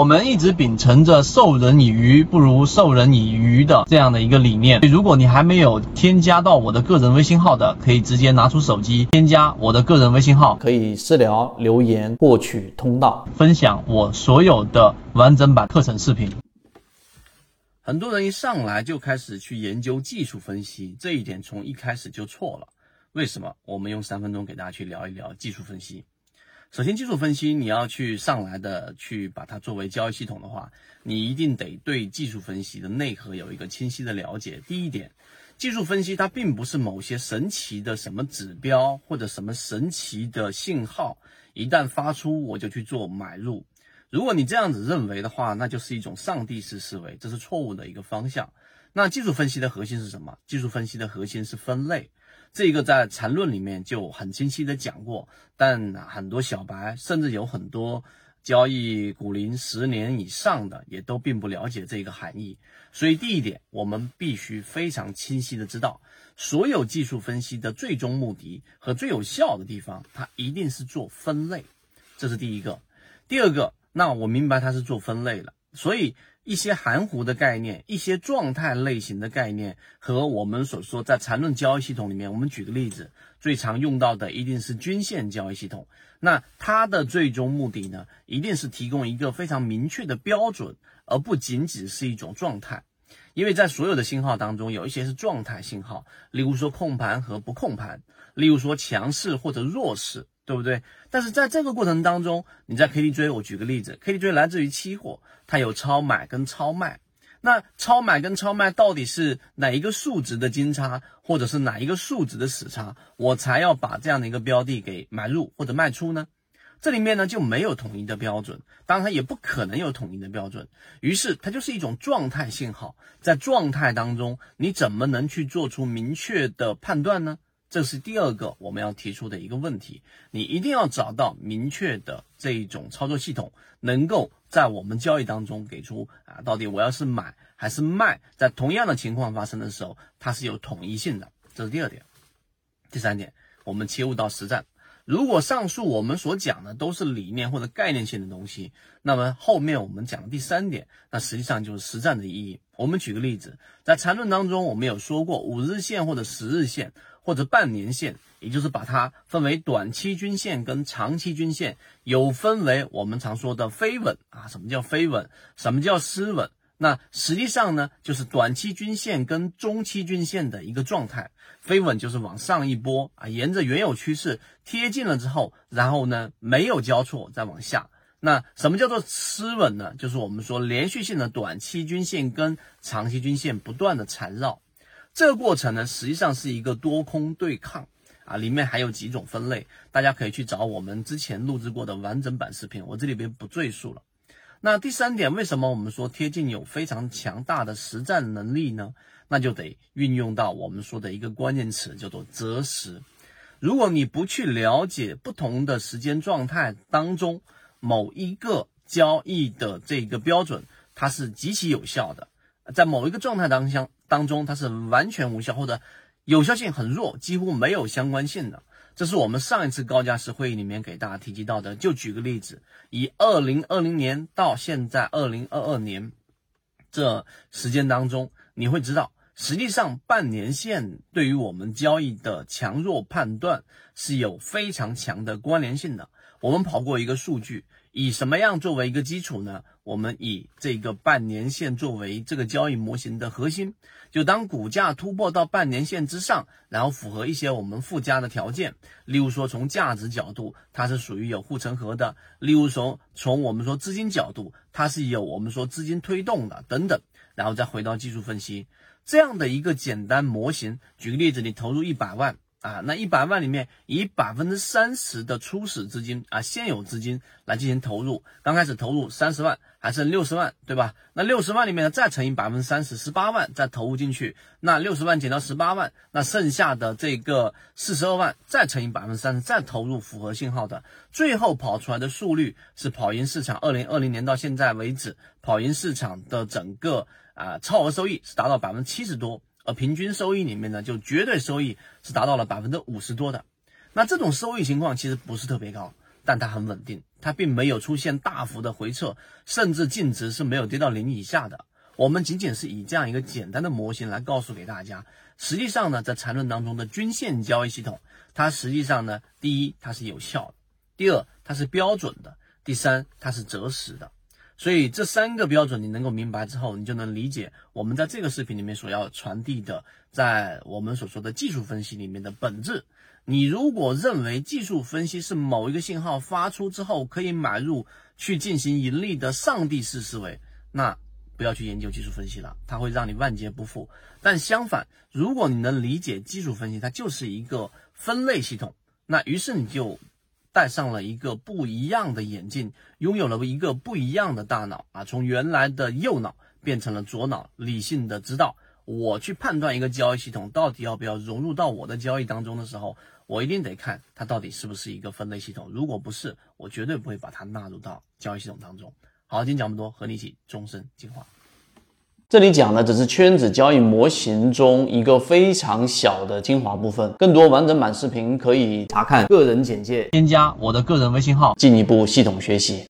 我们一直秉承着授人以鱼不如授人以渔的这样的一个理念。如果你还没有添加到我的个人微信号的，可以直接拿出手机添加我的个人微信号，可以私聊留言获取通道，分享我所有的完整版课程视频。很多人一上来就开始去研究技术分析，这一点从一开始就错了。为什么？我们用三分钟给大家去聊一聊技术分析。首先，技术分析你要去上来的去把它作为交易系统的话，你一定得对技术分析的内核有一个清晰的了解。第一点，技术分析它并不是某些神奇的什么指标或者什么神奇的信号，一旦发出我就去做买入。如果你这样子认为的话，那就是一种上帝式思维，这是错误的一个方向。那技术分析的核心是什么？技术分析的核心是分类。这个在缠论里面就很清晰的讲过，但很多小白甚至有很多交易股龄十年以上的，也都并不了解这个含义。所以第一点，我们必须非常清晰的知道，所有技术分析的最终目的和最有效的地方，它一定是做分类，这是第一个。第二个，那我明白它是做分类了，所以。一些含糊的概念，一些状态类型的概念，和我们所说在缠论交易系统里面，我们举个例子，最常用到的一定是均线交易系统。那它的最终目的呢，一定是提供一个非常明确的标准，而不仅仅是一种状态。因为在所有的信号当中，有一些是状态信号，例如说控盘和不控盘，例如说强势或者弱势。对不对？但是在这个过程当中，你在 KDJ，我举个例子，KDJ 来自于期货，它有超买跟超卖。那超买跟超卖到底是哪一个数值的金叉，或者是哪一个数值的死叉，我才要把这样的一个标的给买入或者卖出呢？这里面呢就没有统一的标准，当然它也不可能有统一的标准。于是它就是一种状态信号，在状态当中，你怎么能去做出明确的判断呢？这是第二个我们要提出的一个问题，你一定要找到明确的这一种操作系统，能够在我们交易当中给出啊，到底我要是买还是卖，在同样的情况发生的时候，它是有统一性的。这是第二点。第三点，我们切入到实战。如果上述我们所讲的都是理念或者概念性的东西，那么后面我们讲的第三点，那实际上就是实战的意义。我们举个例子，在缠论当中，我们有说过五日线或者十日线。或者半年线，也就是把它分为短期均线跟长期均线，有分为我们常说的飞稳啊。什么叫飞稳？什么叫失稳？那实际上呢，就是短期均线跟中期均线的一个状态。飞稳就是往上一波啊，沿着原有趋势贴近了之后，然后呢没有交错再往下。那什么叫做失稳呢？就是我们说连续性的短期均线跟长期均线不断的缠绕。这个过程呢，实际上是一个多空对抗啊，里面还有几种分类，大家可以去找我们之前录制过的完整版视频，我这里边不赘述了。那第三点，为什么我们说贴近有非常强大的实战能力呢？那就得运用到我们说的一个关键词，叫做择时。如果你不去了解不同的时间状态当中某一个交易的这个标准，它是极其有效的。在某一个状态当中，当中它是完全无效或者有效性很弱，几乎没有相关性的。这是我们上一次高价值会议里面给大家提及到的。就举个例子，以二零二零年到现在二零二二年这时间当中，你会知道，实际上半年线对于我们交易的强弱判断是有非常强的关联性的。我们跑过一个数据。以什么样作为一个基础呢？我们以这个半年线作为这个交易模型的核心，就当股价突破到半年线之上，然后符合一些我们附加的条件，例如说从价值角度它是属于有护城河的，例如说从我们说资金角度它是有我们说资金推动的等等，然后再回到技术分析这样的一个简单模型。举个例子，你投入一百万。啊，那一百万里面以百分之三十的初始资金啊，现有资金来进行投入，刚开始投入三十万，还剩六十万，对吧？那六十万里面呢，再乘以百分之三十，十八万再投入进去，那六十万减到十八万，那剩下的这个四十二万再乘以百分之三十，再投入符合信号的，最后跑出来的速率是跑赢市场。二零二零年到现在为止，跑赢市场的整个啊超额收益是达到百分之七十多。而平均收益里面呢，就绝对收益是达到了百分之五十多的。那这种收益情况其实不是特别高，但它很稳定，它并没有出现大幅的回撤，甚至净值是没有跌到零以下的。我们仅仅是以这样一个简单的模型来告诉给大家，实际上呢，在缠论当中的均线交易系统，它实际上呢，第一它是有效的，第二它是标准的，第三它是择时的。所以这三个标准你能够明白之后，你就能理解我们在这个视频里面所要传递的，在我们所说的技术分析里面的本质。你如果认为技术分析是某一个信号发出之后可以买入去进行盈利的上帝式思维，那。不要去研究技术分析了，它会让你万劫不复。但相反，如果你能理解技术分析，它就是一个分类系统，那于是你就戴上了一个不一样的眼镜，拥有了一个不一样的大脑啊，从原来的右脑变成了左脑，理性的知道我去判断一个交易系统到底要不要融入到我的交易当中的时候，我一定得看它到底是不是一个分类系统。如果不是，我绝对不会把它纳入到交易系统当中。好，今天讲这么多，和你一起终身进化。这里讲的只是圈子交易模型中一个非常小的精华部分，更多完整版视频可以查看个人简介，添加我的个人微信号，进一步系统学习。